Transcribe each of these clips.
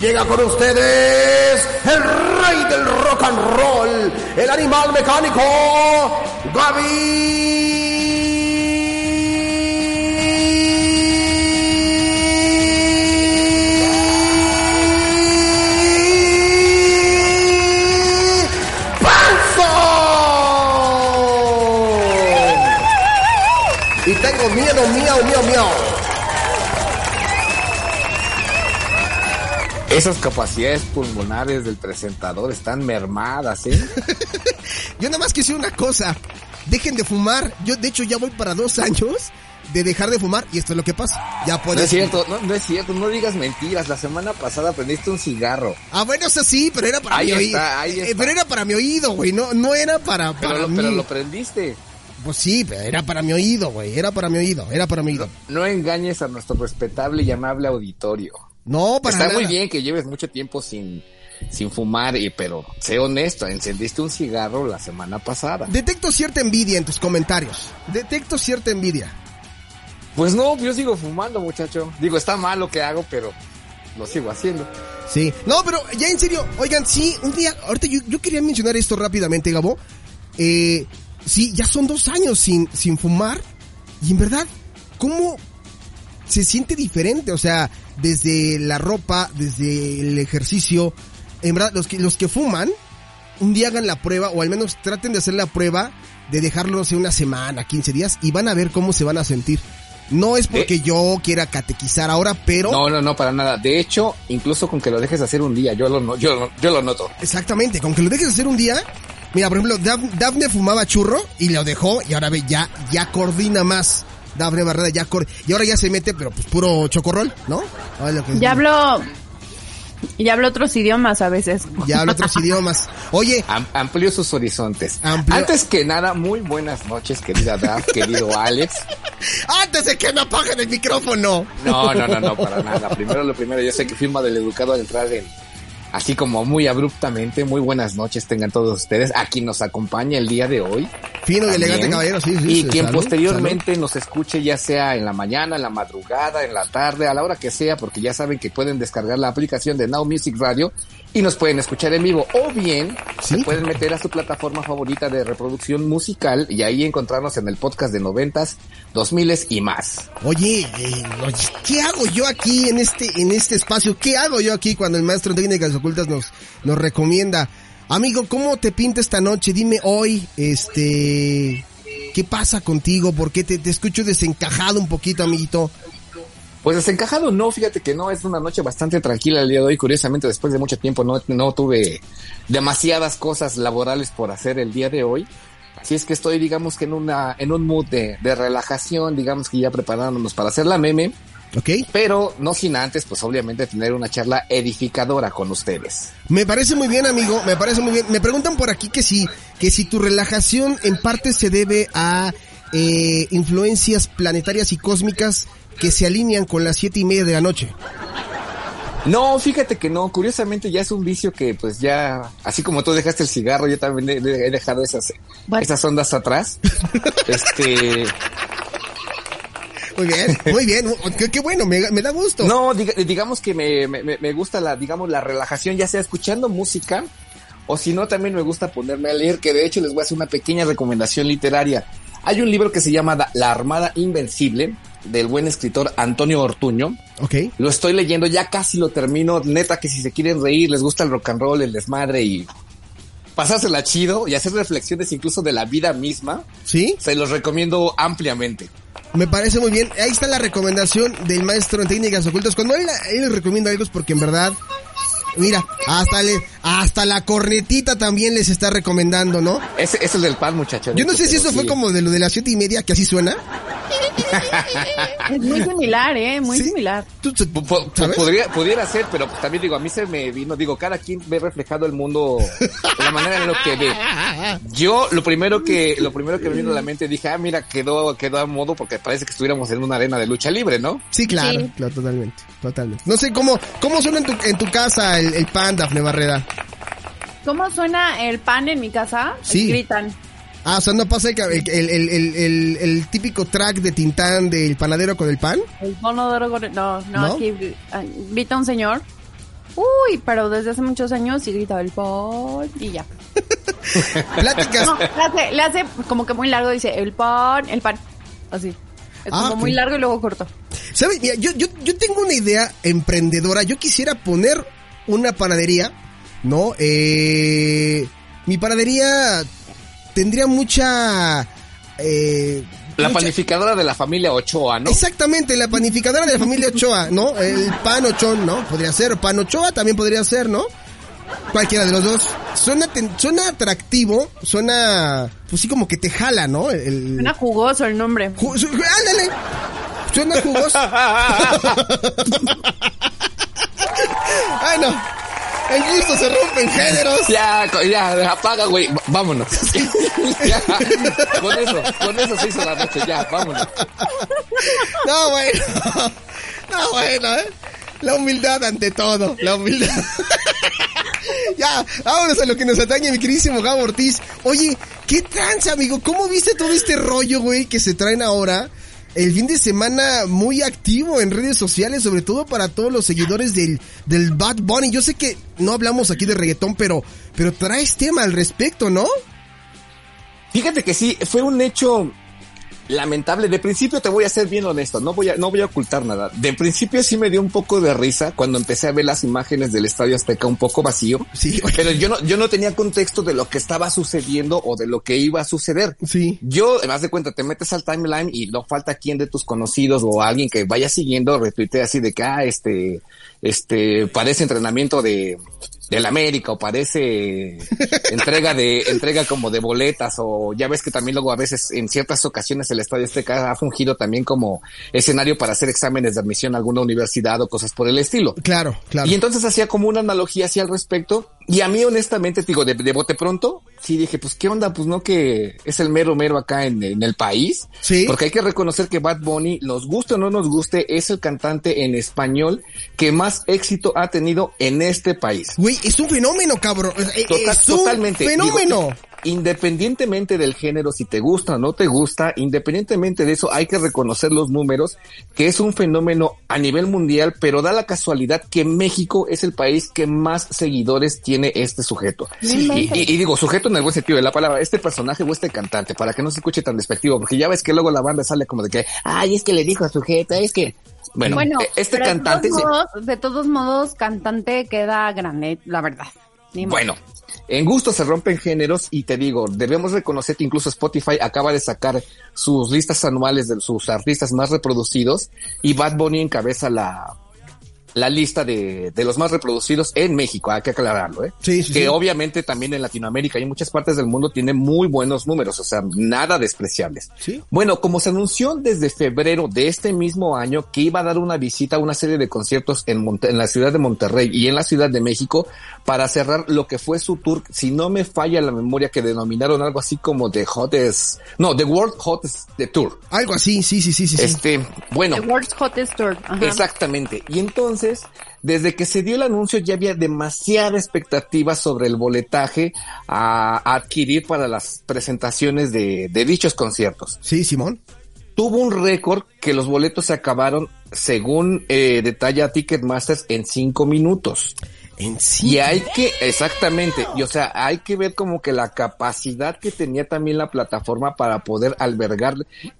Llega con ustedes el rey del rock and roll, el animal mecánico, Gaby Esas capacidades pulmonares del presentador están mermadas, ¿eh? Yo nada más quisiera una cosa. Dejen de fumar. Yo, de hecho, ya voy para dos años de dejar de fumar y esto es lo que pasa. Ya No puedes. es cierto, no, no es cierto, no digas mentiras. La semana pasada prendiste un cigarro. Ah, bueno, eso sí, pero era para Ahí mi oído. Eh, pero era para mi oído, güey. No, no era para, Pero, lo, mí. pero lo prendiste. Pues sí, pero era para mi oído, güey. Era para mi oído. Era para mi oído. No engañes a nuestro respetable y amable auditorio. No, para Está nada. muy bien que lleves mucho tiempo sin, sin fumar, y, pero sé honesto, encendiste un cigarro la semana pasada. Detecto cierta envidia en tus comentarios. Detecto cierta envidia. Pues no, yo sigo fumando, muchacho. Digo, está mal lo que hago, pero lo sigo haciendo. Sí. No, pero ya en serio, oigan, sí, un día, ahorita yo, yo quería mencionar esto rápidamente, Gabo. Eh, sí, ya son dos años sin, sin fumar. Y en verdad, ¿cómo se siente diferente? O sea, desde la ropa, desde el ejercicio. En verdad, los que, los que fuman, un día hagan la prueba, o al menos traten de hacer la prueba de dejarlo, no sé, una semana, 15 días, y van a ver cómo se van a sentir. No es porque yo quiera catequizar ahora, pero... No, no, no, para nada. De hecho, incluso con que lo dejes hacer un día, yo lo, no- yo, yo lo noto. Exactamente, con que lo dejes hacer un día. Mira, por ejemplo, Daf- Dafne fumaba churro y lo dejó y ahora ve, ya, ya coordina más. Dafne Barrera ya cor y ahora ya se mete, pero pues puro chocorrol, ¿no? Ay, lo que- Ya hablo, ya hablo otros idiomas a veces. Ya habla otros idiomas. Oye, Am- amplió sus horizontes. Amplió- Antes que nada, muy buenas noches, querida Daf, querido Alex. antes de que me apaguen el micrófono. No, no, no, no, para nada. Primero lo primero, yo sé que firma del educado al entrar en, así como muy abruptamente, muy buenas noches tengan todos ustedes. A quien nos acompaña el día de hoy. Fino y elegante caballero, sí, sí. Y sí, quien salud, posteriormente nos escuche ya sea en la mañana, en la madrugada, en la tarde, a la hora que sea, porque ya saben que pueden descargar la aplicación de Now Music Radio y nos pueden escuchar en vivo. O bien Sí. se pueden meter a su plataforma favorita de reproducción musical y ahí encontrarnos en el podcast de noventas, dos miles y más. Oye, eh, oye, ¿qué hago yo aquí en este, en este espacio? ¿Qué hago yo aquí cuando el maestro en técnicas ocultas nos, nos recomienda? Amigo, ¿cómo te pinta esta noche? Dime hoy, este, ¿qué pasa contigo? ¿Por qué te, te escucho desencajado un poquito, amiguito? Pues desencajado no, fíjate que no, es una noche bastante tranquila el día de hoy. Curiosamente, después de mucho tiempo no, no tuve demasiadas cosas laborales por hacer el día de hoy. Así es que estoy, digamos que en una, en un mood de, de relajación, digamos que ya preparándonos para hacer la meme, ¿Ok? pero no sin antes, pues obviamente tener una charla edificadora con ustedes. Me parece muy bien, amigo, me parece muy bien. Me preguntan por aquí que si, que si tu relajación en parte se debe a eh, influencias planetarias y cósmicas que se alinean con las siete y media de la noche. No, fíjate que no, curiosamente ya es un vicio que pues ya, así como tú dejaste el cigarro, yo también he, dejado esas, esas ondas atrás. este, Muy bien, muy bien, qué, qué bueno, me, me da gusto. No, diga- digamos que me, me, me- me gusta la, digamos, la relajación, ya sea escuchando música, o si no, también me gusta ponerme a leer, que de hecho les voy a hacer una pequeña recomendación literaria. Hay un libro que se llama Da- La Armada Invencible, del buen escritor Antonio Ortuño. Ok, Lo estoy leyendo, ya casi lo termino. Neta que si se quieren reír, les gusta el rock and roll, el desmadre y pasársela chido y hacer reflexiones incluso de la vida misma, ¿sí? se los recomiendo ampliamente. Me parece muy bien. Ahí está la recomendación del maestro en técnicas ocultas. Cuando él, él les recomienda algo es porque en verdad, mira, hasta le, hasta la cornetita también les está recomendando, ¿no? Ese, ese es el del pan, muchacho. Yo no sé si eso fue como de lo de las siete y media, que así suena. Es muy similar, eh, muy Sí. similar. ¿Tú, pudiera ser, pero pues también digo, a mí se me vino, digo, cada quien ve reflejado el mundo de la manera en lo que ve. Yo lo primero que, lo primero que me vino a la mente dije, ah, mira, quedó, quedó a modo porque parece que estuviéramos en una arena de lucha libre, ¿no? Sí, claro, Sí. claro, totalmente, totalmente. No sé cómo, cómo suena en tu, en tu casa el, el pan, Dafne Barrera. ¿Cómo suena el pan en mi casa? Sí. Gritan. Ah, o sea, no pasa el, el, el, el, el- el típico track de Tintán del panadero con el pan. El bono de oro. No, no, ¿No? aquí ah, grita un señor. Uy, pero desde hace muchos años sí gritaba el pan y ya. Pláticas. No, le hace, le hace como que muy largo, dice el pan, el pan. Así. Es Ah, como muy largo y luego corto. ¿Sabes? Mira, yo, yo, yo tengo una idea emprendedora. Yo quisiera poner una panadería, ¿no? Eh, mi panadería tendría mucha... Eh, La mucha- panificadora de la familia Ochoa, ¿no? Exactamente, la panificadora de la familia Ochoa, ¿no? El pan Ochón, ¿no? Podría ser. Pan Ochoa también podría ser, ¿no? Cualquiera de los dos. Suena, ten- suena atractivo, suena... Pues sí, como que te jala, ¿no? El, Suena jugoso el nombre. Ju- su- ¡Ándale! Suena jugoso. Ay, no. En gusto se rompen géneros. Ya, ya, apaga, güey. Vámonos. Ya, con eso, con eso se hizo la noche. Ya, vámonos. No, bueno. No, bueno, ¿eh? La humildad ante todo. La humildad. ya, vámonos a lo que nos atañe, mi queridísimo Gabo Ortiz. Oye, ¿qué tranza, amigo? ¿Cómo viste todo este rollo, güey, que se traen ahora? El fin de semana muy activo en redes sociales, sobre todo para todos los seguidores del, del Bad Bunny. Yo sé que no hablamos aquí de reggaetón, pero, pero traes tema al respecto, ¿no? Fíjate que sí, fue un hecho lamentable. De principio te voy a ser bien honesto, no voy a, no voy a ocultar nada. De principio sí me dio un poco de risa cuando empecé a ver las imágenes del Estadio Azteca un poco vacío. Sí. Pero yo no, yo no tenía contexto de lo que estaba sucediendo o de lo que iba a suceder. Sí. Yo, además de cuenta, te metes al timeline y no falta quien de tus conocidos o alguien que vaya siguiendo retuitea así de que, ah, este, este, parece entrenamiento de, del América o parece entrega de, entrega como de boletas o ya ves que también luego a veces en ciertas ocasiones el Estadio Azteca ha fungido también como escenario para hacer exámenes de admisión a alguna universidad o cosas por el estilo. Claro, claro. Y entonces hacía como una analogía así al respecto. Y a mí, honestamente, te digo, de, de bote pronto, sí dije, pues qué onda, pues no que es el mero mero acá en, en el país. Sí. Porque hay que reconocer que Bad Bunny, nos guste o no nos guste, es el cantante en español que más éxito ha tenido en este país. Güey, es un fenómeno, cabrón. Eh, Total- es un totalmente. fenómeno. Digo, independientemente del género, si te gusta o no te gusta, independientemente de eso, hay que reconocer los números, que es un fenómeno a nivel mundial, pero da la casualidad que México es el país que más seguidores tiene este sujeto. Sí. Y, y- y digo, sujeto en el buen sentido de la palabra, este personaje o este cantante, para que no se escuche tan despectivo, porque ya ves que luego la banda sale como de que, ay, es que le dijo a sujeto, es que, bueno, Bueno, eh, este de cantante... todos se- modos- de todos modos, cantante queda grande, la verdad. Ni. Bueno, en gusto se rompen géneros y te digo, debemos reconocer que incluso Spotify acaba de sacar sus listas anuales de sus artistas más reproducidos y Bad Bunny encabeza la, la lista de, de los más reproducidos en México, hay que aclararlo, ¿eh? Sí, sí, que sí. obviamente también en Latinoamérica y en muchas partes del mundo tiene muy buenos números, o sea, nada despreciables. Sí. Bueno, como se anunció desde febrero de este mismo año que iba a dar una visita a una serie de conciertos en, Monte- en la ciudad de Monterrey y en la Ciudad de México para cerrar lo que fue su tour, si no me falla la memoria, que denominaron algo así como The Hottest, no, The World Hottest The Tour. Algo así, sí, sí, sí, sí. sí. Este, bueno, The World's Hottest Tour. Ajá. Exactamente. Y entonces, desde que se dio el anuncio ya había demasiada expectativa sobre el boletaje a, a adquirir para las presentaciones de, de dichos conciertos. Sí, Simón. Tuvo un récord que los boletos se acabaron, según eh, detalla Ticketmasters, en cinco minutos. En sí. Y hay que, exactamente, y o sea, hay que ver como que la capacidad que tenía también la plataforma para poder albergar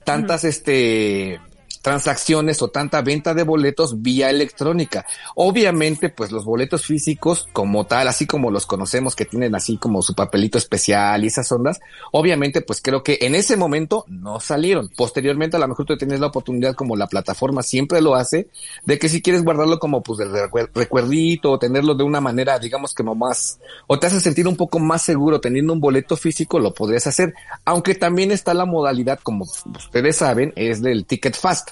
tantas, este, transacciones o tanta venta de boletos vía electrónica. Obviamente, pues los boletos físicos como tal, así como los conocemos que tienen así como su papelito especial y esas ondas, obviamente, pues creo que en ese momento no salieron. Posteriormente, a lo mejor tú tienes la oportunidad, como la plataforma siempre lo hace, de que si quieres guardarlo como pues de recuer- recuerdito o tenerlo de una manera, digamos que no más, o te hace sentir un poco más seguro teniendo un boleto físico, lo podrías hacer. Aunque también está la modalidad, como ustedes saben, es del Ticket Fast.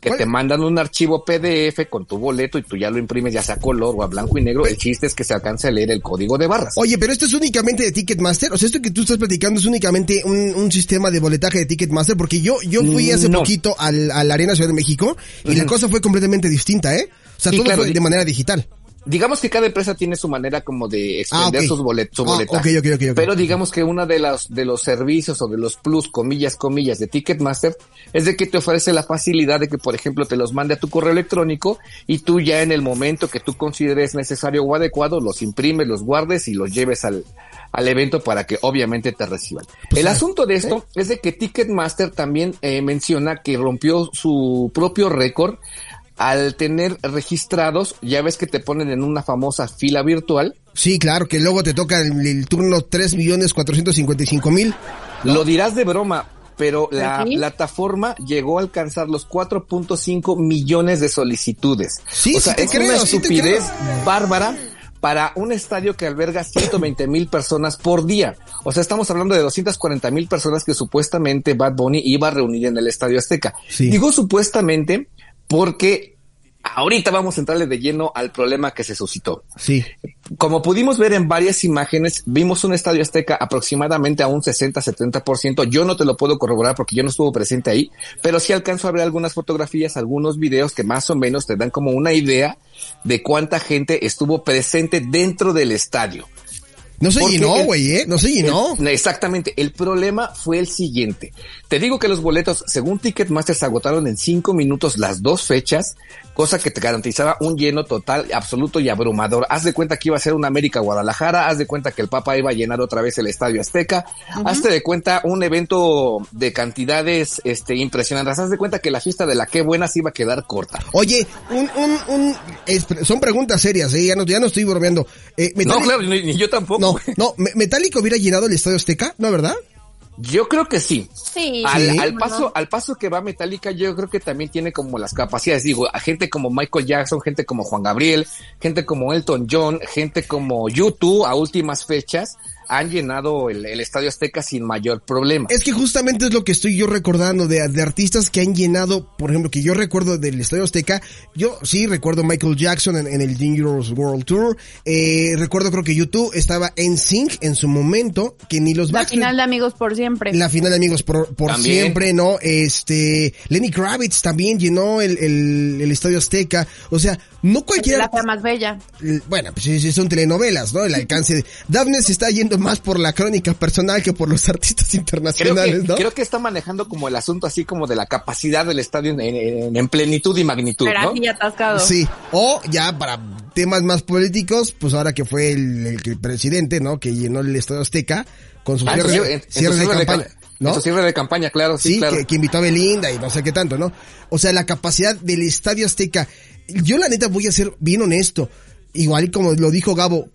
Que te mandan un archivo PDF con tu boleto y tú ya lo imprimes ya sea a color o a blanco y negro. El chiste es que se alcance a leer el código de barras. Oye, pero esto es únicamente de Ticketmaster. O sea, esto que tú estás platicando es únicamente un, un sistema de boletaje de Ticketmaster. Porque yo, yo fui hace No. poquito al, a la Arena Ciudad de México y la cosa fue completamente distinta, ¿eh? O sea, Sí, todo claro, fue de manera digital. Digamos que cada empresa tiene su manera como de extender Ah, sus bolet su Ah, boleta. ok, ok, ok, ok. Pero digamos que uno de los, de los servicios o de los plus, comillas, comillas, de Ticketmaster es de que te ofrece la facilidad de que, por ejemplo, te los mande a tu correo electrónico y tú ya en el momento que tú consideres necesario o adecuado, los imprimes, los guardes y los lleves al, al evento para que obviamente te reciban. Pues, el ah, asunto de esto es de que Ticketmaster también eh, menciona que rompió su propio récord al tener registrados, ya ves que te ponen en una famosa fila virtual, Sí, claro, que luego te toca el, el turno 3.455.000. Lo dirás de broma, pero la ¿Sí? plataforma llegó a alcanzar los 4.5 millones de solicitudes. Sí, o sea, sí te es creo, una sí estupidez bárbara para un estadio que alberga 120 mil personas por día. O sea, estamos hablando de 240 mil personas que supuestamente Bad Bunny iba a reunir en el Estadio Azteca. Sí. Digo supuestamente porque ahorita vamos a entrarle de lleno al problema que se suscitó. Sí. Como pudimos ver en varias imágenes, vimos un estadio azteca aproximadamente a un 60-70%. Yo no te lo puedo corroborar porque yo no estuve presente ahí, pero sí alcanzo a ver algunas fotografías, algunos videos que más o menos te dan como una idea de cuánta gente estuvo presente dentro del estadio. No se llenó, güey, ¿eh? No se llenó. El- exactamente. El problema fue el siguiente. Te digo que los boletos, según Ticketmaster, se agotaron en cinco minutos las dos fechas, cosa que te garantizaba un lleno total, absoluto y abrumador. Haz de cuenta que iba a ser un América Guadalajara, haz de cuenta que el Papa iba a llenar otra vez el Estadio Azteca, hazte de cuenta un evento de cantidades este impresionantes, haz de cuenta que la fiesta de la qué buena se iba a quedar corta. Oye, un, un, un, es- son preguntas serias, ¿eh? Ya no, ya no estoy bromeando. Eh, No, claro, ni, ni yo tampoco. No, no, Me- Metallica hubiera llenado el Estadio Azteca, ¿no, verdad? Yo creo que sí. Sí. Al, Sí. al paso, al paso que va Metallica, yo creo que también tiene como las capacidades, digo, a gente como Michael Jackson, gente como Juan Gabriel, gente como Elton John, gente como YouTube a últimas fechas, han llenado el, el Estadio Azteca sin mayor problema. Es que justamente es lo que estoy yo recordando de, de artistas que han llenado, por ejemplo, que yo recuerdo del Estadio Azteca. Yo sí recuerdo Michael Jackson en, en el Dangerous World Tour. Eh, recuerdo creo que YouTube estaba en Sync en su momento, que ni los La Backstreet... final de amigos por siempre. La final de amigos por, por siempre, ¿no? Este, Lenny Kravitz también llenó el, el, el Estadio Azteca. O sea, no cualquiera... La más bella. Bueno, pues sí, sí, son telenovelas, ¿no? El alcance de... Daphne se está yendo más por la crónica personal que por los artistas Creo internacionales, que, ¿no? creo que está manejando como el asunto así como de la capacidad del estadio en, en- en plenitud y magnitud, Pero ¿no? aquí atascado. Sí, o ya para temas más políticos, pues ahora que fue el, el- el presidente, ¿no? Que llenó el Estadio Azteca con su Ah, cierre, en- cierre de cierre de campaña, ca- ¿no? Cierre de campaña, claro, sí, Sí, claro. que, que invitó a Belinda y no sé qué tanto, ¿no? O sea, la capacidad del Estadio Azteca. Yo la neta voy a ser bien honesto. Igual como lo dijo Gabo,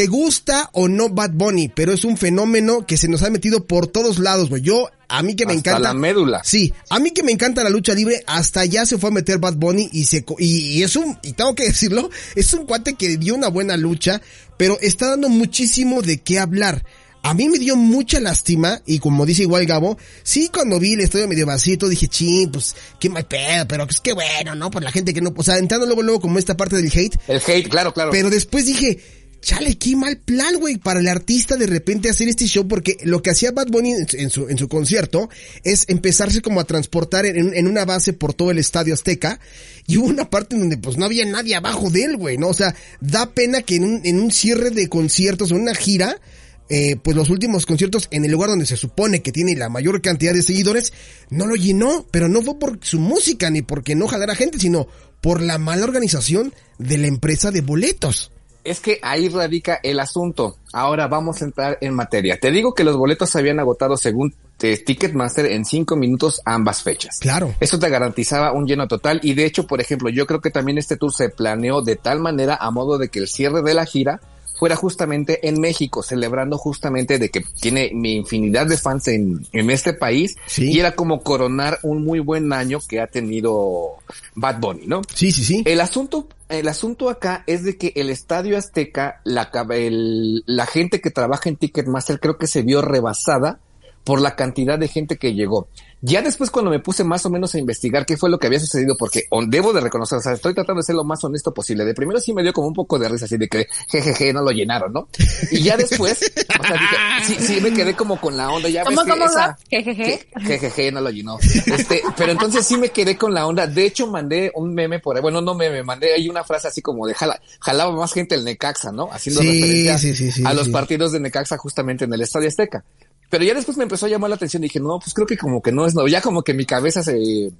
te gusta o no Bad Bunny, pero es un fenómeno que se nos ha metido por todos lados, güey. Yo, a mí que me Hasta encanta. la médula. Sí, a mí que me encanta la lucha libre, hasta allá se fue a meter Bad Bunny y se y, y es un, y tengo que decirlo, es un cuate que dio una buena lucha, pero está dando muchísimo de qué hablar. A mí me dio mucha lástima, y como dice igual Gabo, sí cuando vi el estadio medio vacío, dije, ching, pues, qué mal pedo, pero es que bueno, ¿no? Por la gente que no, o sea, entrando luego, luego como esta parte del hate, El hate, claro, claro. pero después dije, chale, qué mal plan, güey, para el artista de repente hacer este show, porque lo que hacía Bad Bunny en, su, en su concierto es empezarse como a transportar en, en una base por todo el estadio Azteca, y hubo una parte en donde pues no había nadie abajo de él, güey, ¿no? O sea, da pena que en un, en un cierre de conciertos, en una gira, eh, pues los últimos conciertos en el lugar donde se supone que tiene la mayor cantidad de seguidores, no lo llenó, pero no fue por su música ni porque no jalara gente, sino por la mala organización de la empresa de boletos. Es que ahí radica el asunto. Ahora vamos a entrar en materia. Te digo que los boletos se habían agotado según eh, Ticketmaster en cinco minutos ambas fechas. Claro. Eso te garantizaba un lleno total y de hecho, por ejemplo, yo creo que también este tour se planeó de tal manera a modo de que el cierre de la gira fuera justamente en México, celebrando justamente de que tiene mi infinidad de fans en, en este país Sí. y era como coronar un muy buen año que ha tenido Bad Bunny, ¿no? Sí, sí, sí. El asunto, el asunto acá es de que el Estadio Azteca, la, el- la gente que trabaja en Ticketmaster creo que se vio rebasada por la cantidad de gente que llegó. Ya después cuando me puse más o menos a investigar qué fue lo que había sucedido, porque debo de reconocer, o sea, estoy tratando de ser lo más honesto posible. De primero sí me dio como un poco de risa, así de que jejeje, no lo llenaron, ¿no? Y ya después, o sea, dije, sí, sí me quedé como con la onda, ya ¿Cómo, ves que cómo esa, va? Jejeje. que- jejeje, no lo llenó. Este, pero entonces sí me quedé con la onda. De hecho, mandé un meme por ahí, bueno, no meme, mandé ahí una frase así como de jala, jalaba más gente el Necaxa, ¿no? Haciendo Sí, referencia sí, sí, sí, a los partidos de Necaxa justamente en el Estadio Azteca. Pero ya después me empezó a llamar la atención y dije, no, pues creo que como que no es, no, ya como que mi cabeza se,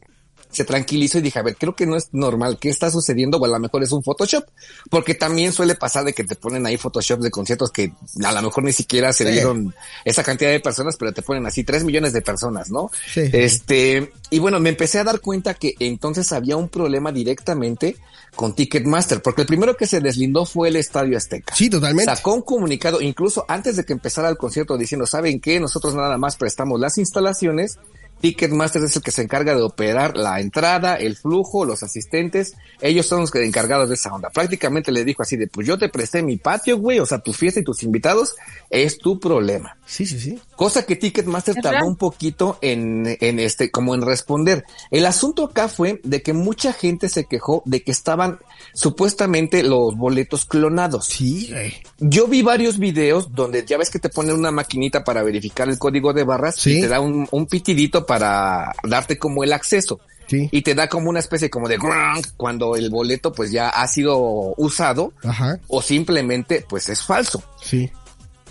se tranquilizó y dije, a ver, creo que no es normal, ¿qué está sucediendo? O a lo mejor es un Photoshop, porque también suele pasar de que te ponen ahí Photoshop de conciertos que a lo mejor ni siquiera se Sí. dieron esa cantidad de personas, pero te ponen así tres millones de personas, ¿no? Sí. Este, y bueno, me empecé a dar cuenta que entonces había un problema directamente con Ticketmaster, porque el primero que se deslindó fue el Estadio Azteca. Sí, totalmente. Sacó un comunicado, incluso antes de que empezara el concierto, diciendo, ¿saben qué? Nosotros nada más prestamos las instalaciones. Ticketmaster es el que se encarga de operar la entrada, el flujo, los asistentes. Ellos son los que encargados de esa onda. Prácticamente le dijo así de, pues yo te presté mi patio, güey, o sea, tu fiesta y tus invitados es tu problema. Sí, sí, sí. Cosa que Ticketmaster Es tardó real. un poquito en, en este, como en responder. El asunto acá fue de que mucha gente se quejó de que estaban supuestamente los boletos clonados. Sí, güey. Yo vi varios videos donde ya ves que te ponen una maquinita para verificar el código de barras Sí. y te da un, un pitidito para darte como el acceso. Sí. Y te da como una especie como de grunk cuando el boleto pues ya ha sido usado Ajá. o simplemente pues es falso. Sí.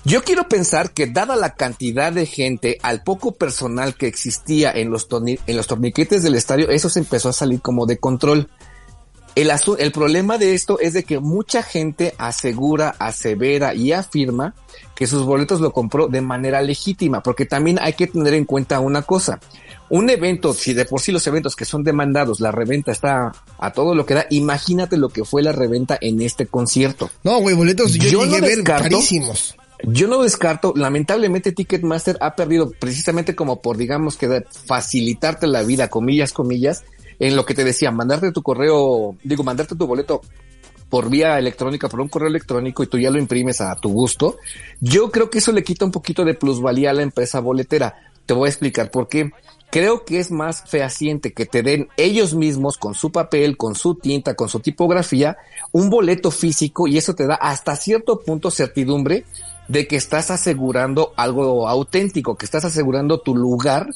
Yo quiero pensar que dada la cantidad de gente, al poco personal que existía en los, en los torniquetes del estadio, eso se empezó a salir como de control. El, el problema de esto es de que mucha gente asegura, asevera y afirma que sus boletos lo compró de manera legítima, porque también hay que tener en cuenta una cosa. Un evento, si de por sí los eventos que son demandados, la reventa está a todo lo que da, imagínate lo que fue la reventa en este concierto. No, güey, boletos yo, Yo llegué no a ver descarto- carísimos. Yo no descarto, lamentablemente Ticketmaster ha perdido precisamente como por digamos que facilitarte la vida, comillas, comillas, en lo que te decía, mandarte tu correo, digo, mandarte tu boleto por vía electrónica, por un correo electrónico y tú ya lo imprimes a tu gusto. Yo creo que eso le quita un poquito de plusvalía a la empresa boletera. Te voy a explicar por qué. Creo que es más fehaciente que te den ellos mismos con su papel, con su tinta, con su tipografía, un boleto físico y eso te da hasta cierto punto certidumbre de que estás asegurando algo auténtico, que estás asegurando tu lugar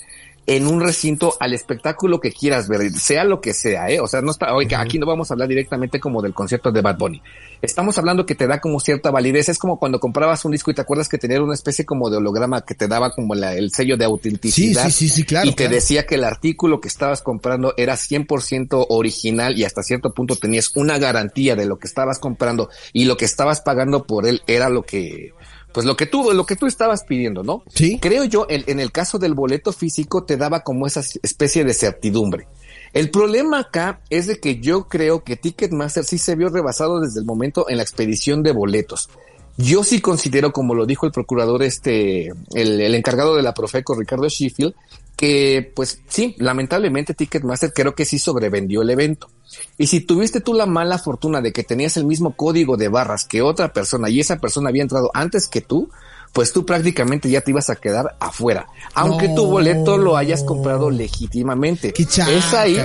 en un recinto al espectáculo que quieras ver, sea lo que sea, ¿eh? O sea, no está, oiga, aquí no vamos a hablar directamente como del concierto de Bad Bunny. Estamos hablando que te da como cierta validez. Es como cuando comprabas un disco y te acuerdas que tenía una especie como de holograma que te daba como la- el sello de Sí, autenticidad. sí, sí, sí, claro. y te claro. decía que el artículo que estabas comprando era 100% original y hasta cierto punto tenías una garantía de lo que estabas comprando y lo que estabas pagando por él era lo que, pues lo que tú, lo que tú estabas pidiendo, ¿no? Sí. Creo yo, en el caso del boleto físico te daba como esa especie de certidumbre. El problema acá es de que yo creo que Ticketmaster sí se vio rebasado desde el momento en la expedición de boletos. Yo sí considero, como lo dijo el procurador, este, el, el encargado de la Profeco, Ricardo Sheffield, que pues sí, lamentablemente Ticketmaster creo que sí sobrevendió el evento. Y si tuviste tú la mala fortuna de que tenías el mismo código de barras que otra persona y esa persona había entrado antes que tú, pues tú prácticamente ya te ibas a quedar afuera. Aunque tu boleto lo hayas comprado legítimamente. Es ahí.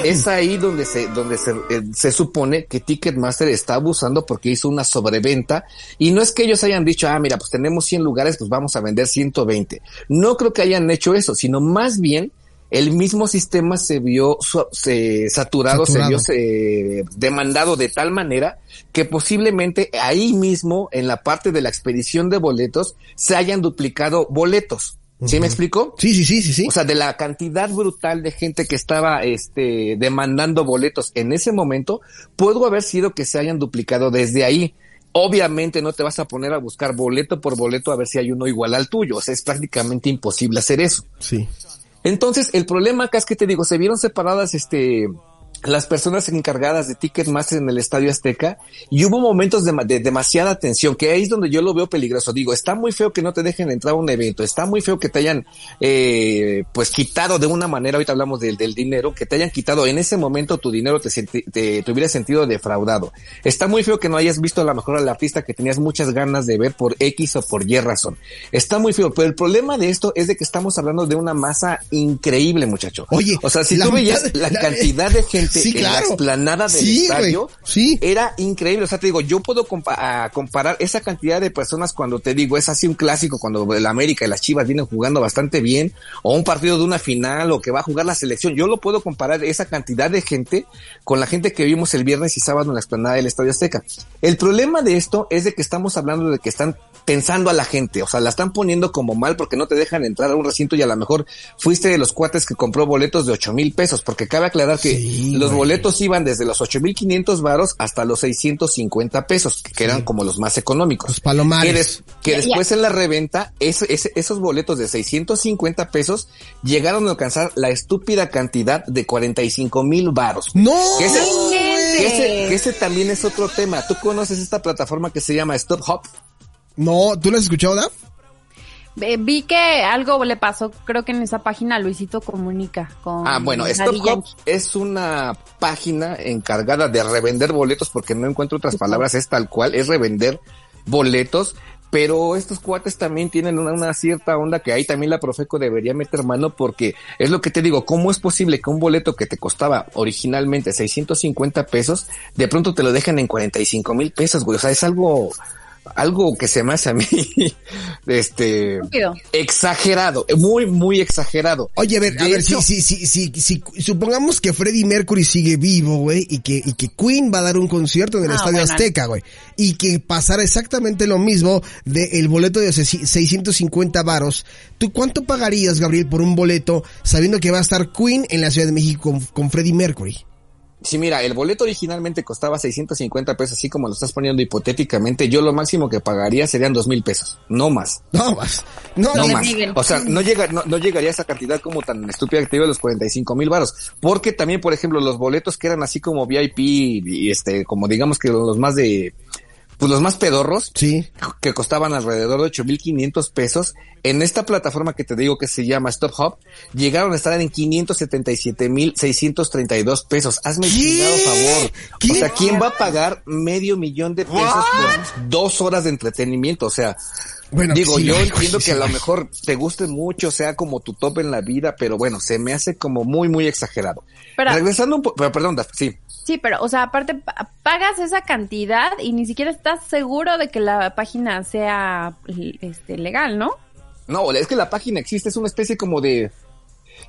es ahí donde se, donde se, eh, se supone que Ticketmaster está abusando porque hizo una sobreventa y no es que ellos hayan dicho, ah, mira, pues tenemos 100 lugares, pues vamos a vender 120. No creo que hayan hecho eso, sino más bien el mismo sistema se vio su- se, saturado, Saturado. se vio eh, demandado de tal manera que posiblemente ahí mismo en la parte de la expedición de boletos se hayan duplicado boletos. ¿Sí me explico? Sí, sí, sí, sí, sí. O sea, de la cantidad brutal de gente que estaba este, demandando boletos en ese momento, pudo haber sido que se hayan duplicado desde ahí. Obviamente no te vas a poner a buscar boleto por boleto a ver si hay uno igual al tuyo. O sea, es prácticamente imposible hacer eso. sí. Entonces, el problema acá es que te digo, se vieron separadas este las personas encargadas de Ticketmaster en el Estadio Azteca y hubo momentos de, de, demasiada tensión, que ahí es donde yo lo veo peligroso. Digo, está muy feo que no te dejen entrar a un evento, está muy feo que te hayan eh, pues quitado de una manera, ahorita hablamos del, del dinero, que te hayan quitado en ese momento tu dinero, te, te, te, hubiera sentido defraudado. Está muy feo que no hayas visto a lo mejor al artista que tenías muchas ganas de ver por X o por Y razón. Está muy feo, pero el problema de esto es de que estamos hablando de una masa increíble, muchacho. Oye, o sea, si tú veías la, la cantidad de gente sí, claro. en la explanada del Sí, estadio, sí. era increíble. O sea, te digo, yo puedo compa comparar esa cantidad de personas cuando te digo, es así un clásico, cuando el América y las Chivas vienen jugando bastante bien, o un partido de una final, o que va a jugar la selección. Yo lo puedo comparar esa cantidad de gente con la gente que vimos el viernes y sábado en la explanada del Estadio Azteca. El problema de esto es de que estamos hablando de que están pensando a la gente, o sea, la están poniendo como mal porque no te dejan entrar a un recinto y a lo mejor fuiste de los cuates que compró boletos de ocho mil pesos, porque cabe aclarar que Sí, los boletos iban desde los ocho mil quinientos varos hasta los 650 pesos, que eran como los más económicos. Los palomares. Que, des- que Ya, después en la reventa, ese- ese- esos boletos de 650 pesos llegaron a alcanzar la estúpida cantidad de 45 mil varos. No, Que ese, que ese- que ese también es otro tema. ¿Tú conoces esta plataforma que se llama Stop Hop? No, ¿tú lo has escuchado, Daf? Eh, vi que algo le pasó, creo que en esa página Luisito Comunica con Ah, bueno, Daddy Stop Hop Yankee. es una página encargada de revender boletos, porque no encuentro otras palabras, es tal cual, es revender boletos, pero estos cuates también tienen una, una cierta onda que ahí también la Profeco debería meter mano, porque es lo que te digo, ¿cómo es posible que un boleto que te costaba originalmente 650 pesos, de pronto te lo dejan en 45 mil pesos, güey? O sea, es algo, algo que se me hace a mí, este, Estúpido. exagerado, muy, muy exagerado. Oye, a ver, a ver, si, si, si, si, si- supongamos que Freddie Mercury sigue vivo, güey, y que, y que Queen va a dar un concierto en el Ah, Estadio bueno. Azteca, güey, y que pasara exactamente lo mismo de el boleto de sesi- 650 varos, ¿tú cuánto pagarías, Gabriel, por un boleto sabiendo que va a estar Queen en la Ciudad de México con, con Freddie Mercury? Sí, mira, el boleto originalmente costaba 650 pesos, así como lo estás poniendo hipotéticamente. Yo lo máximo que pagaría serían dos mil pesos, no más. No más. No, No más. O sea, no llega, no, no llegaría a esa cantidad como tan estúpida que te digo de los 45 mil varos. Porque también, por ejemplo, los boletos que eran así como VIP y este, como digamos que los más de, pues los más pedorros, Sí. que costaban alrededor de 8,500 pesos, en esta plataforma que te digo que se llama Stop Hub, llegaron a estar en 577,632 pesos. Hazme el chingado favor. ¿Qué? O sea, ¿quién va a pagar medio millón de pesos por dos horas de entretenimiento? O sea, Bueno, digo, sí, yo entiendo sí, que a sí, lo mejor te guste mucho, sea como tu top en la vida, pero bueno, se me hace como muy, muy exagerado. Pero- Regresando un poco, perdón, Daf, sí. Sí, pero, o sea, aparte pa- pagas esa cantidad y ni siquiera estás seguro de que la página sea este legal, ¿no? No, es que la página existe, es una especie como de,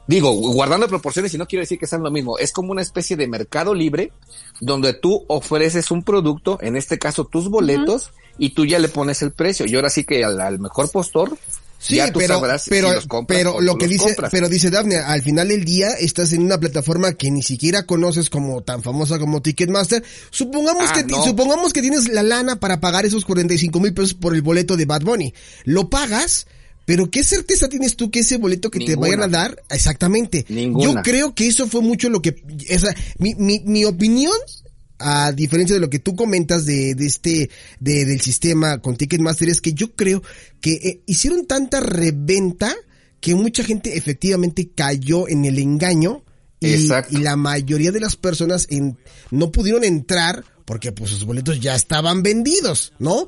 digo, guardando proporciones y no quiero decir que sean lo mismo, es como una especie de mercado libre donde tú ofreces un producto, en este caso tus boletos, y tú ya le pones el precio. Y ahora sí que al, al mejor postor, Sí, ya tú pero, pero, si los compras pero lo que los dice, compras. pero dice Daphne, al final del día estás en una plataforma que ni siquiera conoces como tan famosa como Ticketmaster. Supongamos Ah, que, no. supongamos que tienes la lana para pagar esos 45 mil pesos por el boleto de Bad Bunny. Lo pagas, pero ¿qué certeza tienes tú que ese boleto que te vayan a dar? Exactamente. Ninguna. Yo creo que eso fue mucho lo que, esa, mi, mi, mi opinión a diferencia de lo que tú comentas de, de este, de, del sistema con Ticketmaster, es que yo creo que eh, hicieron tanta reventa que mucha gente efectivamente cayó en el engaño y, la mayoría de las personas en, no pudieron entrar porque pues sus boletos ya estaban vendidos, ¿no?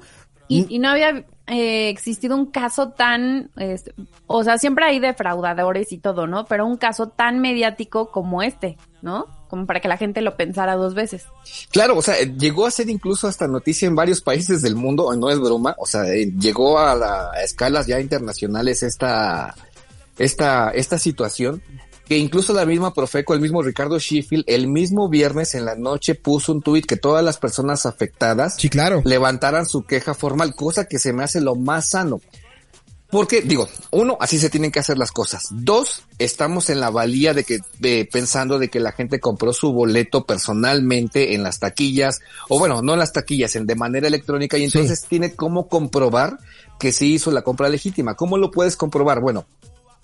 Y, y no había eh, existido un caso tan, este, o sea, siempre hay defraudadores y todo, ¿no? Pero un caso tan mediático como este, ¿no? Como para que la gente lo pensara dos veces. Claro, o sea, eh, llegó a ser incluso hasta noticia en varios países del mundo, no es broma, o sea, eh, llegó a, la, a escalas ya internacionales esta, esta, esta situación, que incluso la misma Profeco, el mismo Ricardo Sheffield, el mismo viernes en la noche puso un tuit que todas las personas afectadas Sí, claro. levantaran su queja formal, cosa que se me hace lo más sano. Porque, digo, uno, así se tienen que hacer las cosas. Dos, estamos en la valía de que, de, pensando de que la gente compró su boleto personalmente en las taquillas, o bueno, no en las taquillas, en de manera electrónica, y entonces tiene cómo comprobar que sí hizo la compra legítima. ¿Cómo lo puedes comprobar? Bueno,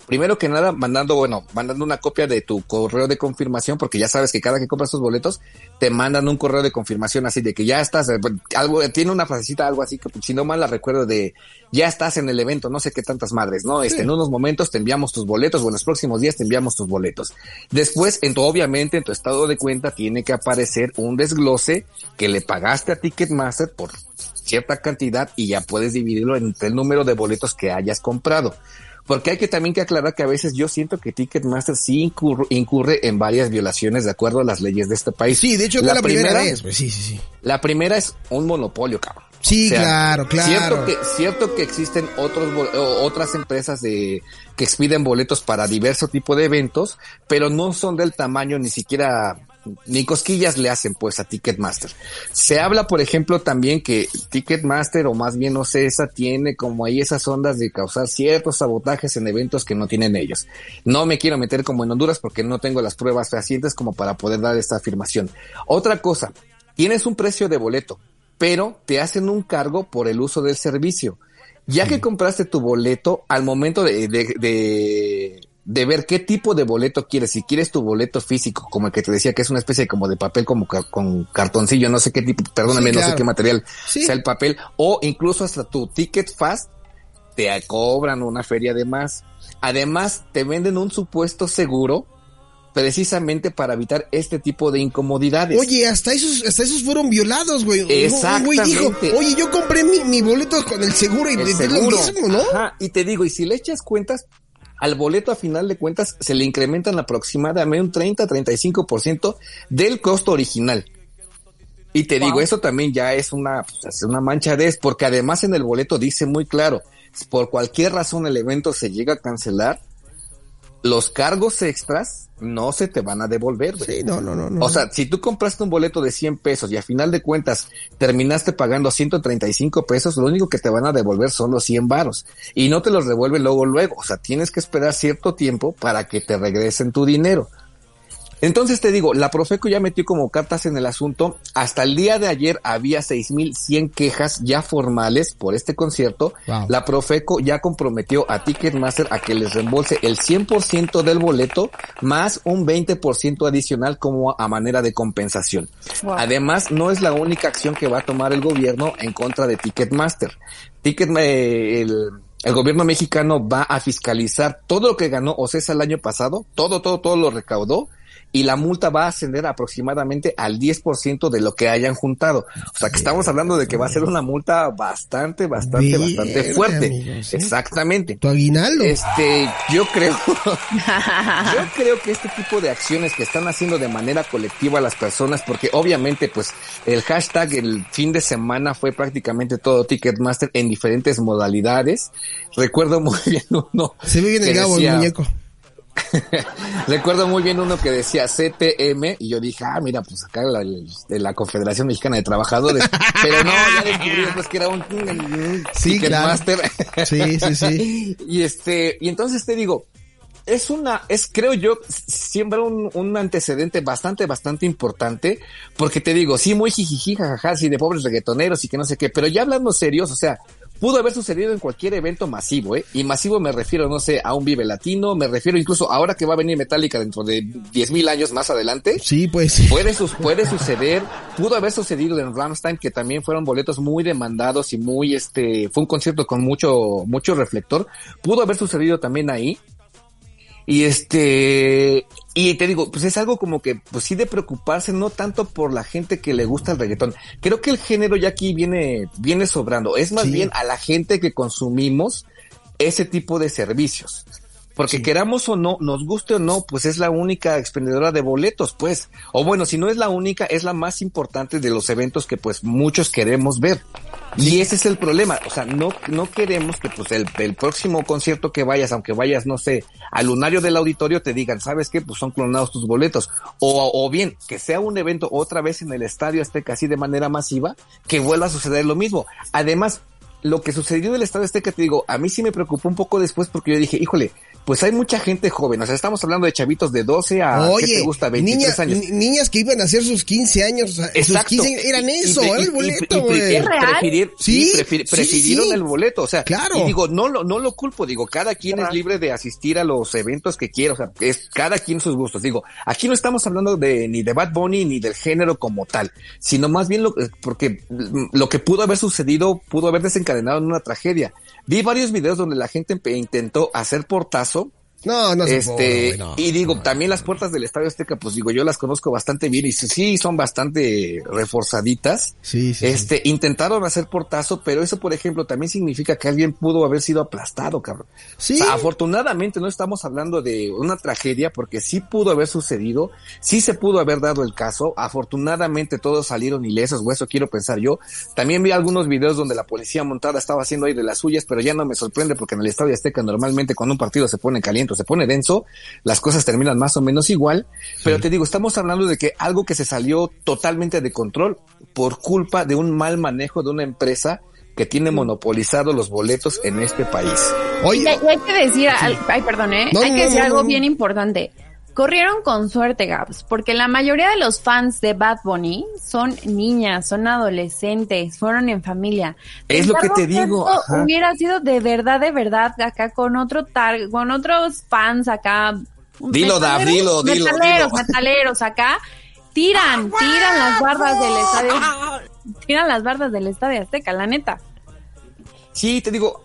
Primero que nada, mandando, bueno, mandando una copia de tu correo de confirmación, porque ya sabes que cada que compras tus boletos, te mandan un correo de confirmación así de que ya estás, eh, algo, tiene una frasecita, algo así que si no mal la recuerdo de ya estás en el evento, no sé qué tantas madres, ¿no? Este, en unos momentos te enviamos tus boletos, o en los próximos días te enviamos tus boletos. Después, en tu, obviamente, en tu estado de cuenta tiene que aparecer un desglose que le pagaste a Ticketmaster por cierta cantidad y ya puedes dividirlo entre el número de boletos que hayas comprado. Porque hay que también que aclarar que a veces yo siento que Ticketmaster sí incurre, en varias violaciones de acuerdo a las leyes de este país. Sí, de hecho, la, la primera, vez. Pues, sí, sí, sí. La primera es un monopolio, cabrón. Sí, claro, claro. Cierto que, cierto que existen otros, otras empresas de, que expiden boletos para diverso tipo de eventos, pero no son del tamaño ni siquiera ni cosquillas le hacen pues a Ticketmaster. Se habla, por ejemplo, también que Ticketmaster, o más bien no sé, esa tiene como ahí esas ondas de causar ciertos sabotajes en eventos que no tienen ellos. No me quiero meter como en Honduras porque no tengo las pruebas fehacientes como para poder dar esta afirmación. Otra cosa, tienes un precio de boleto, pero te hacen un cargo por el uso del servicio. Ya que compraste tu boleto, al momento de, de de ver qué tipo de boleto quieres. Si quieres tu boleto físico, como el que te decía que es una especie como de papel como con cartoncillo, no sé qué tipo, perdóname, no sé qué material sea el papel, o incluso hasta tu ticket fast te cobran una feria de más. Además, te venden un supuesto seguro precisamente para evitar este tipo de incomodidades. Oye, hasta esos, hasta esos fueron violados, güey. Exactamente. oye, yo compré mi, mi, boleto con el seguro y el seguro. Lo mismo, ¿no? Ajá, y te digo, y si le echas cuentas, al boleto a final de cuentas se le incrementan aproximadamente un 30-35% del costo original. Y te digo, eso también ya es una, pues, una mancha de es, porque además en el boleto dice muy claro, por cualquier razón el evento se llega a cancelar, los cargos extras no se te van a devolver. Sí, no, no, no, O sea, si tú compraste un boleto de 100 pesos y a final de cuentas terminaste pagando 135 pesos, lo único que te van a devolver son los 100 varos y no te los devuelve luego, luego. O sea, tienes que esperar cierto tiempo para que te regresen tu dinero. Entonces te digo, la Profeco ya metió como cartas en el asunto. Hasta el día de ayer había 6.100 quejas ya formales por este concierto. La Profeco ya comprometió a Ticketmaster a que les reembolse el 100% del boleto más un 20% adicional como a manera de compensación. Además, no es la única acción que va a tomar el gobierno en contra de Ticketmaster. Ticket, eh, el, el gobierno mexicano va a fiscalizar todo lo que ganó OCESA el año pasado, todo, todo, todo lo recaudó y la multa va a ascender aproximadamente al 10% de lo que hayan juntado. O sea que estamos hablando de que va a ser una multa bastante, bastante, bastante fuerte. ¿eh? Exactamente. Tu aguinaldo. Este, yo creo, yo creo que este tipo de acciones que están haciendo de manera colectiva las personas, porque obviamente pues el hashtag el fin de semana fue prácticamente todo Ticketmaster en diferentes modalidades. Recuerdo muy bien uno. Se ve bien el Gabo, el muñeco. Recuerdo muy bien uno que decía CTM y yo dije, ah, mira, pues acá la, de la Confederación Mexicana de Trabajadores. Pero no, ya descubrí pues que era un, sí, Ticketmaster. Sí, sí, sí. y este, y entonces te digo, es una, es creo yo, siempre un, un, antecedente bastante, bastante importante, porque te digo, sí, muy jijiji, jajaja, sí, de pobres reggaetoneros y que no sé qué, pero ya hablando serios, o sea, pudo haber sucedido en cualquier evento masivo, ¿eh? Y masivo me refiero, no sé, a un Vive Latino, me refiero incluso ahora que va a venir Metallica dentro de 10.000 años más adelante. Sí, pues. Puede, puede suceder, pudo haber sucedido en Ramstein, que también fueron boletos muy demandados y muy, este, fue un concierto con mucho, mucho reflector. Pudo haber sucedido también ahí. Y este, y te digo, pues es algo como que, pues sí de preocuparse, no tanto por la gente que le gusta el reggaetón. Creo que el género ya aquí viene, viene sobrando. Es más bien a la gente que consumimos ese tipo de servicios. Porque queramos o no, nos guste o no, pues es la única expendedora de boletos, pues. O bueno, si no es la única, es la más importante de los eventos que pues muchos queremos ver. Y ese es el problema. O sea, no, no queremos que pues el, el próximo concierto que vayas, aunque vayas, no sé, al lunario del auditorio, te digan, ¿sabes qué? Pues son clonados tus boletos. O, o bien, que sea un evento otra vez en el estadio, esté casi de manera masiva, que vuelva a suceder lo mismo. Además, lo que sucedió del Estado Azteca, te digo, a mí sí me preocupó un poco después porque yo dije, híjole, pues hay mucha gente joven, o sea, estamos hablando de chavitos de 12 a, Oye, ¿qué te gusta? 23 niña- años. ni- niñas que iban a hacer sus 15 años, o sea, sus Exacto. 15 eran eso, y- era y- el y- boleto, y- güey. y- real? preferir- Sí, sí, prefi- sí, prefirieron sí. el boleto, o sea, Claro. y digo, no lo, no lo culpo, digo, cada quien es libre de asistir a los eventos que quiera, o sea, es cada quien sus gustos, digo, aquí no estamos hablando de ni de Bad Bunny ni del género como tal, sino más bien lo, porque lo que pudo haber sucedido pudo haber desencadenado en una tragedia. Vi varios videos donde la gente intentó hacer portazo No, no se este, puede, no. y digo, también las puertas del Estadio Azteca, pues digo, yo las conozco bastante bien y sí- sí son bastante reforzaditas. Sí, sí, sí. Este, intentaron hacer portazo, pero eso, por ejemplo, también significa que alguien pudo haber sido aplastado, cabrón. Sí. O sea, afortunadamente no estamos hablando de una tragedia porque sí pudo haber sucedido, sí se pudo haber dado el caso. Afortunadamente todos salieron ilesos, o eso quiero pensar yo. También vi algunos videos donde la policía montada estaba haciendo ahí de las suyas, pero ya no me sorprende porque en el Estadio Azteca normalmente cuando un partido se pone caliente se pone denso, las cosas terminan más o menos igual. Pero te digo, estamos hablando de que algo que se salió totalmente de control por culpa de un mal manejo de una empresa que tiene monopolizado los boletos en este país. Oye, Y hay, y hay que decir, al- ay, perdón, ¿eh? No, hay no, que no, decir no, algo no. bien importante. Corrieron con suerte, Gabs, porque la mayoría de los fans de Bad Bunny son niñas, son adolescentes, fueron en familia. Es lo que te digo, ajá. Hubiera sido de verdad, de verdad, acá con otro tar, con otros fans acá. Dilo, metaleros, dilo, dilo, Metaleros, dilo. metaleros acá. Tiran, tiran las bardas del estadio. Tiran las bardas del estadio Azteca, la neta. Sí, te digo,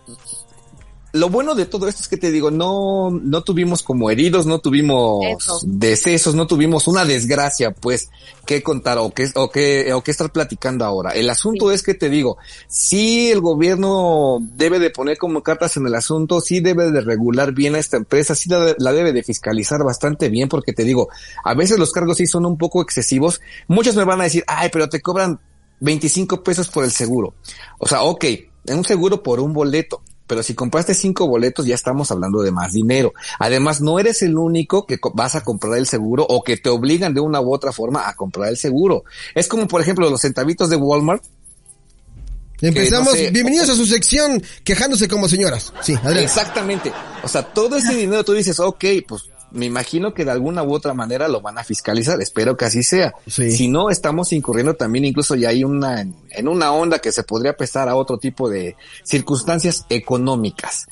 lo bueno de todo esto es que te digo, no, no tuvimos como heridos, no tuvimos Eso. decesos, no tuvimos una desgracia, pues, que contar o que, o que, o que estar platicando ahora. El asunto es que te digo, sí el gobierno debe de poner como cartas en el asunto, sí debe de regular bien a esta empresa, sí la, la debe de fiscalizar bastante bien, porque te digo, a veces los cargos sí son un poco excesivos. Muchos me van a decir, ay, pero te cobran 25 pesos por el seguro. O sea, ok, un seguro por un boleto. Pero si compraste cinco boletos ya estamos hablando de más dinero. Además, no eres el único que vas a comprar el seguro o que te obligan de una u otra forma a comprar el seguro. Es como, por ejemplo, los centavitos de Walmart. empezamos. no sé. Bienvenidos a su sección quejándose como señoras. Sí, adelante. Exactamente. O sea, todo ese dinero tú dices, ok, pues me imagino que de alguna u otra manera lo van a fiscalizar. Espero que así sea. Sí. Si no, estamos incurriendo también incluso ya hay una, en una onda que se podría prestar a otro tipo de circunstancias económicas.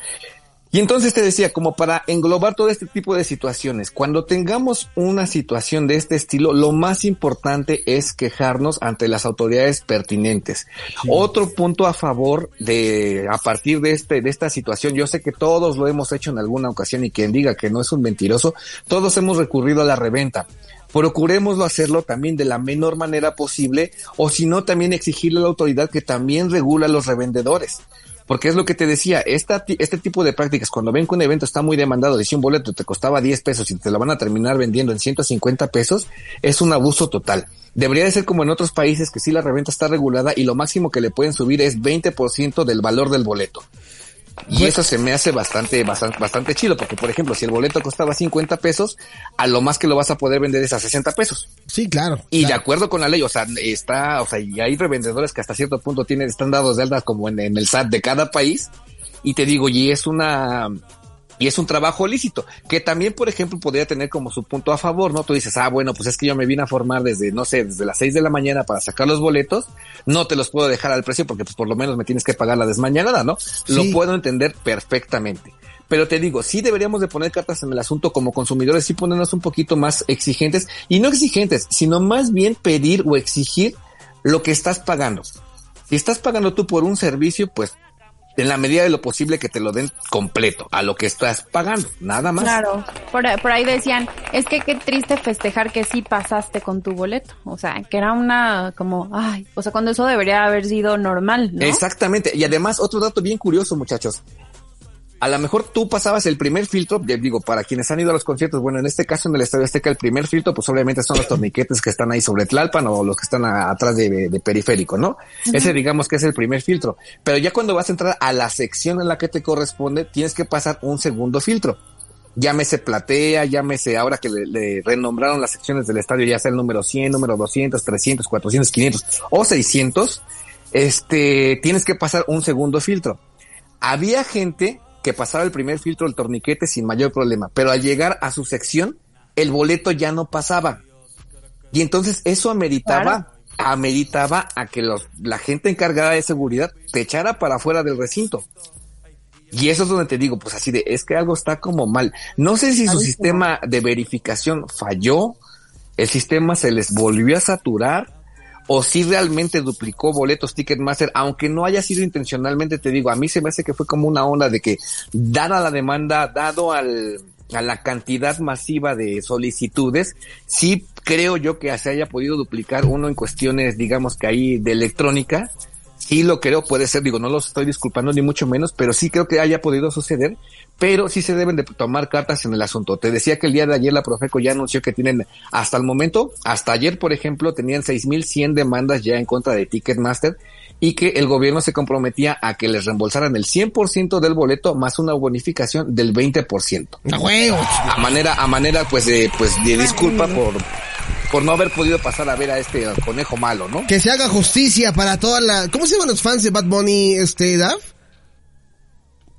Y entonces te decía, como para englobar todo este tipo de situaciones, cuando tengamos una situación de este estilo, lo más importante es quejarnos ante las autoridades pertinentes. Otro punto a favor de, a partir de este, de esta situación, yo sé que todos lo hemos hecho en alguna ocasión y quien diga que no es un mentiroso, todos hemos recurrido a la reventa. Procurémoslo hacerlo también de la menor manera posible, o si no, también exigirle a la autoridad que también regula a los revendedores. Porque es lo que te decía, esta, este tipo de prácticas, cuando ven que un evento está muy demandado y si un boleto te costaba 10 pesos y te lo van a terminar vendiendo en 150 pesos, es un abuso total. Debería de ser como en otros países que sí la reventa está regulada y lo máximo que le pueden subir es 20% del valor del boleto. Y Pues- eso se me hace bastante, bastante, bastante chido, porque por ejemplo, si el boleto costaba 50 pesos, a lo más que lo vas a poder vender es a 60 pesos. Sí, claro. Y de acuerdo con la ley, o sea, está, o sea, y hay revendedores que hasta cierto punto tienen, están dados de alta como en, en el SAT de cada país. Y te digo, y es una, y es un trabajo lícito, que también, por ejemplo, podría tener como su punto a favor, ¿no? Tú dices, ah, bueno, pues es que yo me vine a formar desde, no sé, desde las seis de la mañana para sacar los boletos, no te los puedo dejar al precio porque pues por lo menos me tienes que pagar la desmañanada, ¿no? Lo puedo entender perfectamente. Pero te digo, sí deberíamos de poner cartas en el asunto como consumidores, sí ponernos un poquito más exigentes, y no exigentes, sino más bien pedir o exigir lo que estás pagando. Si estás pagando tú por un servicio, pues en la medida de lo posible que te lo den completo a lo que estás pagando, nada más. Claro, por, ahí- por ahí decían, es que qué triste festejar que sí pasaste con tu boleto. O sea, que era una como, ay, o sea, cuando eso debería haber sido normal, ¿no? Exactamente. Y además, otro dato bien curioso, muchachos. A lo mejor tú pasabas el primer filtro, ya digo, para quienes han ido a los conciertos, bueno, en este caso en el Estadio Azteca, el primer filtro, pues obviamente son los torniquetes que están ahí sobre Tlalpan o los que están a- atrás de, de periférico, ¿no? Ese digamos que es el primer filtro. Pero ya cuando vas a entrar a la sección en la que te corresponde, tienes que pasar un segundo filtro. Llámese platea, llámese ahora que le, le renombraron las secciones del estadio, ya sea el número 100, número 200, 300, 400, 500 o 600 este, tienes que pasar un segundo filtro. Había gente que pasaba el primer filtro del torniquete sin mayor problema, pero al llegar a su sección, el boleto ya no pasaba. Y entonces eso ameritaba, ameritaba a que los, la gente encargada de seguridad te echara para afuera del recinto. Y eso es donde te digo, pues así de, es que algo está como mal. No sé si su sistema de verificación falló, el sistema se les volvió a saturar, o si realmente duplicó boletos Ticketmaster, aunque no haya sido intencionalmente, te digo, a mí se me hace que fue como una onda de que, dada la demanda, dado al, a la cantidad masiva de solicitudes, sí creo yo que se haya podido duplicar uno en cuestiones, digamos que ahí de electrónica, sí lo creo, puede ser, digo, no los estoy disculpando ni mucho menos, pero sí creo que haya podido suceder, pero sí se deben de tomar cartas en el asunto. Te decía que el día de ayer la Profeco ya anunció que tienen hasta el momento, hasta ayer, por ejemplo, tenían 6.100 demandas ya en contra de Ticketmaster y que el gobierno se comprometía a que les reembolsaran el 100% del boleto más una bonificación del 20%. A manera, a manera, pues, de, pues, de disculpa por, por no haber podido pasar a ver a este conejo malo, ¿no? Que se haga justicia para toda la... ¿Cómo se llaman los fans de Bad Bunny, este, Daf?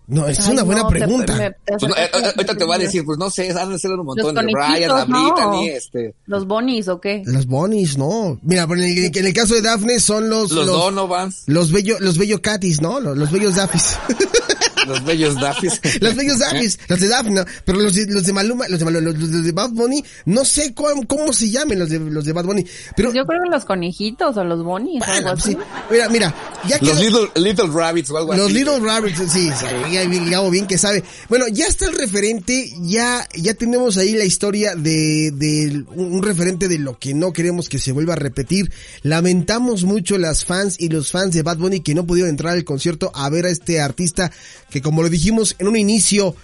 No, es una buena pregunta. Pues, eh, eh, ahorita te voy a decir, pues no sé, han de ser un montón de Brian, la no. este. ¿Los Bonnies o qué? Los Bonnies, no. Mira, en el, en el caso de Daphne son los... Los, los Donovans. Los bello, los bello Catis, ¿no? Los, los bellos Daffis. Los bellos Daffis. los bellos Daffis, los de Daphne, pero los de, los de Maluma, los de Maluma, los, de Bad Bunny, no sé cómo, cómo se llamen los de, los de Bad Bunny, pero... Yo creo que los conejitos o los Bonnies, algo así. Sí. Mira, mira, ya que... Los little, little, Rabbits o algo los así. Los Little Rabbits, sí, sí ya, ya, bien que sabe. Bueno, ya está el referente, ya, ya tenemos ahí la historia de, de un referente de lo que no queremos que se vuelva a repetir. Lamentamos mucho las fans y los fans de Bad Bunny que no pudieron entrar al concierto a ver a este artista que como lo dijimos en un inicio,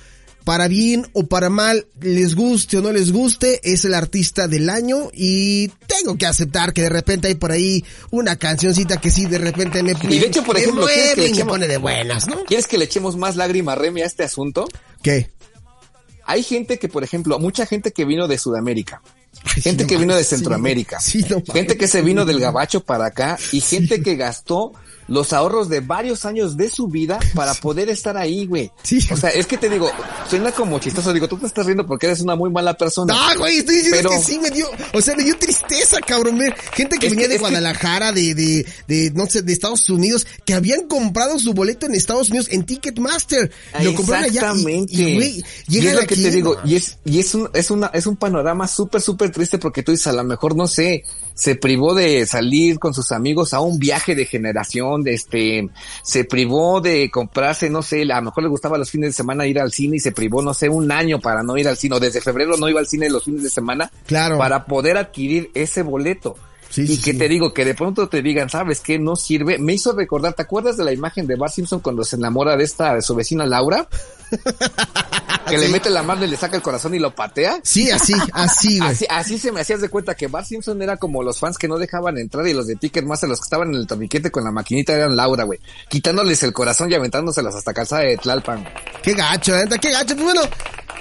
para bien o para mal, les guste o no les guste, es el artista del año y tengo que aceptar que de repente hay por ahí una cancioncita que sí de repente me Y de hecho, por ejemplo, ¿quieres que le echemos, pone de buenas, ¿no? ¿Quieres que le echemos más lágrima reme a este asunto? ¿Qué? Hay gente que, por ejemplo, mucha gente que vino de Sudamérica, Ay, gente sí, que no vino de Centroamérica, sí, no, gente que se vino del gabacho para acá y gente que gastó los ahorros de varios años de su vida para poder estar ahí, güey. Sí. O sea, es que te digo, suena como chistoso. Digo, tú te estás riendo porque eres una muy mala persona. Ah, güey, estoy diciendo pero... que sí me dio, o sea, me dio tristeza, cabrón. Ver gente que es venía que, de Guadalajara, que... de, de, de, no sé, de Estados Unidos, que habían comprado su boleto en Estados Unidos en Ticketmaster. Lo compraron allá. Exactamente. Y, y, güey, y es lo que te digo, y es, y es un, es una, es un panorama súper, súper triste porque tú dices, a lo mejor, no sé, se privó de salir con sus amigos a un viaje de generación, de este, se privó de comprarse, no sé, a lo mejor le gustaba los fines de semana ir al cine y se privó, no sé, un año para no ir al cine, o desde febrero no iba al cine los fines de semana, claro. para poder adquirir ese boleto. Sí, y sí, que sí. te digo, que de pronto te digan, ¿sabes qué? No sirve. Me hizo recordar, ¿te acuerdas de la imagen de Bart Simpson cuando se enamora de esta, de su vecina Laura? que le mete la mano y le saca el corazón y lo patea. Sí, así, así, güey. Así, así se me hacías de cuenta que Bart Simpson era como los fans que no dejaban entrar y los de Ticketmaster, los que estaban en el torniquete con la maquinita eran Laura, güey. Quitándoles el corazón y aventándoselos hasta calzada de Tlalpan. Qué gacho, neta, qué gacho. Pues bueno,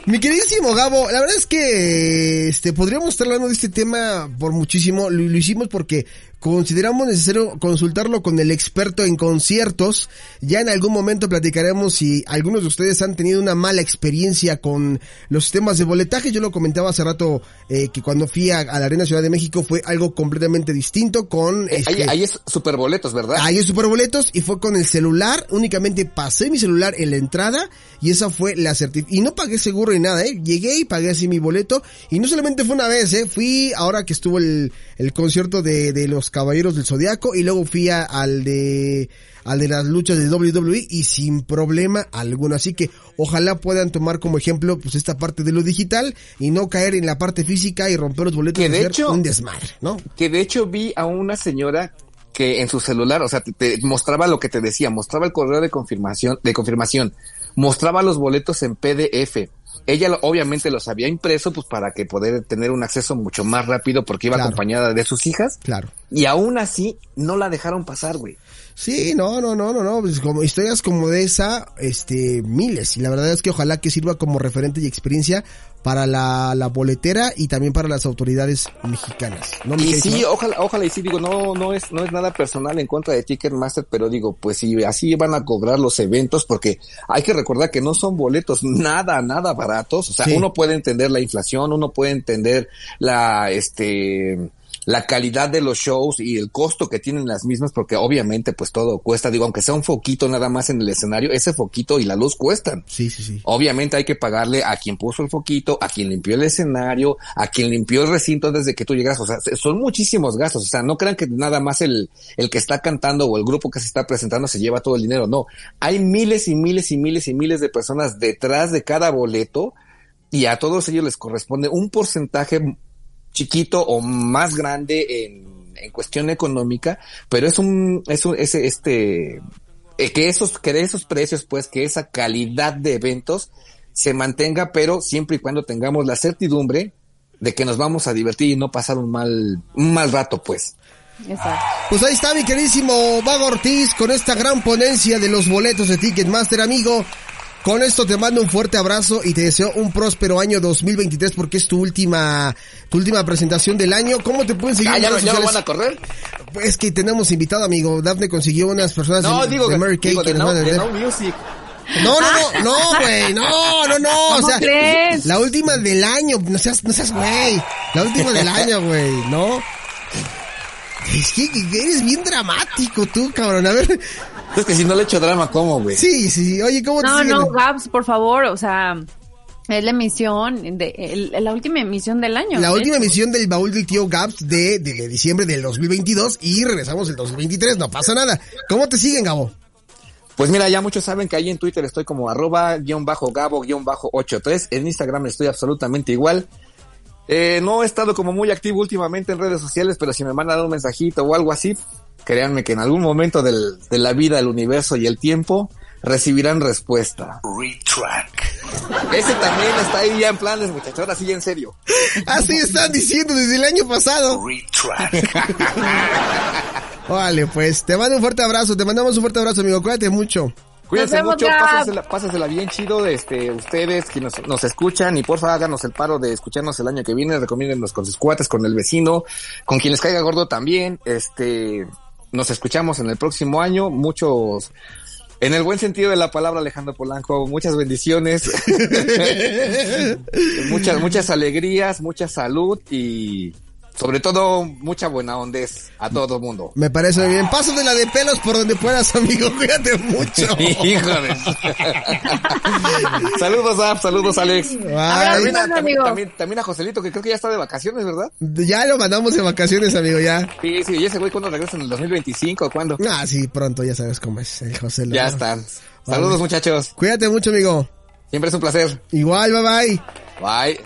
mi queridísimo Gabo, la verdad es que este podríamos estar hablando de este tema por muchísimo. Lo, lo hicimos porque consideramos necesario consultarlo con el experto en conciertos. Ya en algún momento platicaremos si algunos de ustedes han tenido una mala experiencia con los sistemas de boletaje. Yo lo comentaba hace rato eh, que cuando fui a, a, la Arena Ciudad de México fue algo completamente distinto con... Eh, ahí, ahí, es superboletos, ¿verdad? Ahí es superboletos y fue con el celular. Únicamente pasé mi celular en la entrada y esa fue la certificación. Y no pagué seguro ni nada, ¿eh? Llegué y pagué así mi boleto. Y no solamente fue una vez, ¿eh? Fui ahora que estuvo el, el concierto de, de los Caballeros del Zodiaco y luego fui a, al de al de las luchas de WWE y sin problema alguno. Así que ojalá puedan tomar como ejemplo pues esta parte de lo digital y no caer en la parte física y romper los boletos que de hecho, un desmadre, ¿no? Que de hecho vi a una señora que en su celular, o sea, te, te, mostraba lo que te decía, mostraba el correo de confirmación, de confirmación, mostraba los boletos en PDF. Ella obviamente los había impreso pues para que poder tener un acceso mucho más rápido porque iba Claro. acompañada de sus hijas Claro. y aún así no la dejaron pasar, güey. Sí, no, no, no, no, no, pues como historias como de esa, este, miles, y la verdad es que ojalá que sirva como referente y experiencia para la, la boletera y también para las autoridades mexicanas. ¿no, Y sí, ojalá, ojalá y sí, digo, no, no es, no es nada personal en contra de Ticketmaster, pero digo, pues si así van a cobrar los eventos, porque hay que recordar que no son boletos nada, nada baratos, o sea, Sí. uno puede entender la inflación, uno puede entender la, este, la calidad de los shows y el costo que tienen las mismas, porque obviamente pues todo cuesta, digo, aunque sea un foquito nada más en el escenario, ese foquito y la luz cuestan. Sí, sí, sí. Obviamente hay que pagarle a quien puso el foquito, a quien limpió el escenario, a quien limpió el recinto desde que tú llegas. O sea, son muchísimos gastos. O sea, no crean que nada más el, el que está cantando o el grupo que se está presentando se lleva todo el dinero. No, hay miles y miles y miles y miles de personas detrás de cada boleto y a todos ellos les corresponde un porcentaje chiquito o más grande en, en cuestión económica, pero es un, es un, ese, este, eh, que esos, que de esos precios, pues, que esa calidad de eventos se mantenga, pero siempre y cuando tengamos la certidumbre de que nos vamos a divertir y no pasar un mal, un mal rato, pues. Exacto. Pues ahí está mi queridísimo Vago Ortiz con esta gran ponencia de los boletos de Ticketmaster, amigo. Con esto te mando un fuerte abrazo y te deseo un próspero año 2023 porque es tu última, tu última presentación del año. ¿Cómo te pueden seguir Ah, en ¿ya, redes ya lo sociales? van a correr? Es que tenemos invitado, amigo. Dafne consiguió unas personas No, de, digo, de Mary Kay digo, que de nos no, van a no music. No, no, no, no, güey, no, no, no, o ¿Cómo sea, crees? la última del año, no seas, no seas güey, la última del año, güey, ¿no? Es que eres bien dramático tú, cabrón, a ver, Es que si no le echo drama, ¿cómo, güey? sí, sí, oye, ¿cómo te No, siguen? no, Gabs, por favor, o sea, es la emisión, de, el- la última emisión del año. La de última emisión del baúl del tío Gaps de, de diciembre del 2022 y regresamos el 2023, no pasa nada. ¿Cómo te siguen, Gabo? Pues mira, ya muchos saben que ahí en Twitter estoy como arroba guion bajo gabo guion bajo 83. En Instagram estoy absolutamente igual. Eh, no he estado como muy activo últimamente en redes sociales, pero si me mandan un mensajito o algo así, créanme que en algún momento del- de la vida, el universo y el tiempo recibirán respuesta. Retrack. Ese también está ahí ya en planes, muchachos. Ahora sí, ya en serio. Así están diciendo desde el año pasado. Vale, pues te mando un fuerte abrazo, te mandamos un fuerte abrazo, amigo, cuídate mucho. Cuídense mucho, Gab. pásensela, pásensela bien chido, este, ustedes que nos, nos escuchan y porfa háganos el paro de escucharnos el año que viene, recomiéndennos con sus cuates, con el vecino, con quien les caiga gordo también, este, nos escuchamos en el próximo año, muchos, en el buen sentido de la palabra Alejandro Polanco, muchas bendiciones, muchas, muchas alegrías, mucha salud y sobre todo mucha buena ondez a todo el mundo. Me parece bien. Pásate la de pelos por donde puedas, amigo, cuídate mucho. Híjole. saludos, Zap, saludos, Alex. También a, amigo. también, también- también a Joselito, que creo que ya está de vacaciones, ¿verdad? Ya lo mandamos de vacaciones, amigo, ya. Sí, sí, y ese güey, ¿cuándo regresa? ¿En el 2025 o cuándo? Ah, sí, pronto, ya sabes cómo es el José. Ya están. Saludos, muchachos. Cuídate mucho, amigo. Siempre es un placer. Igual, bye bye. Bye.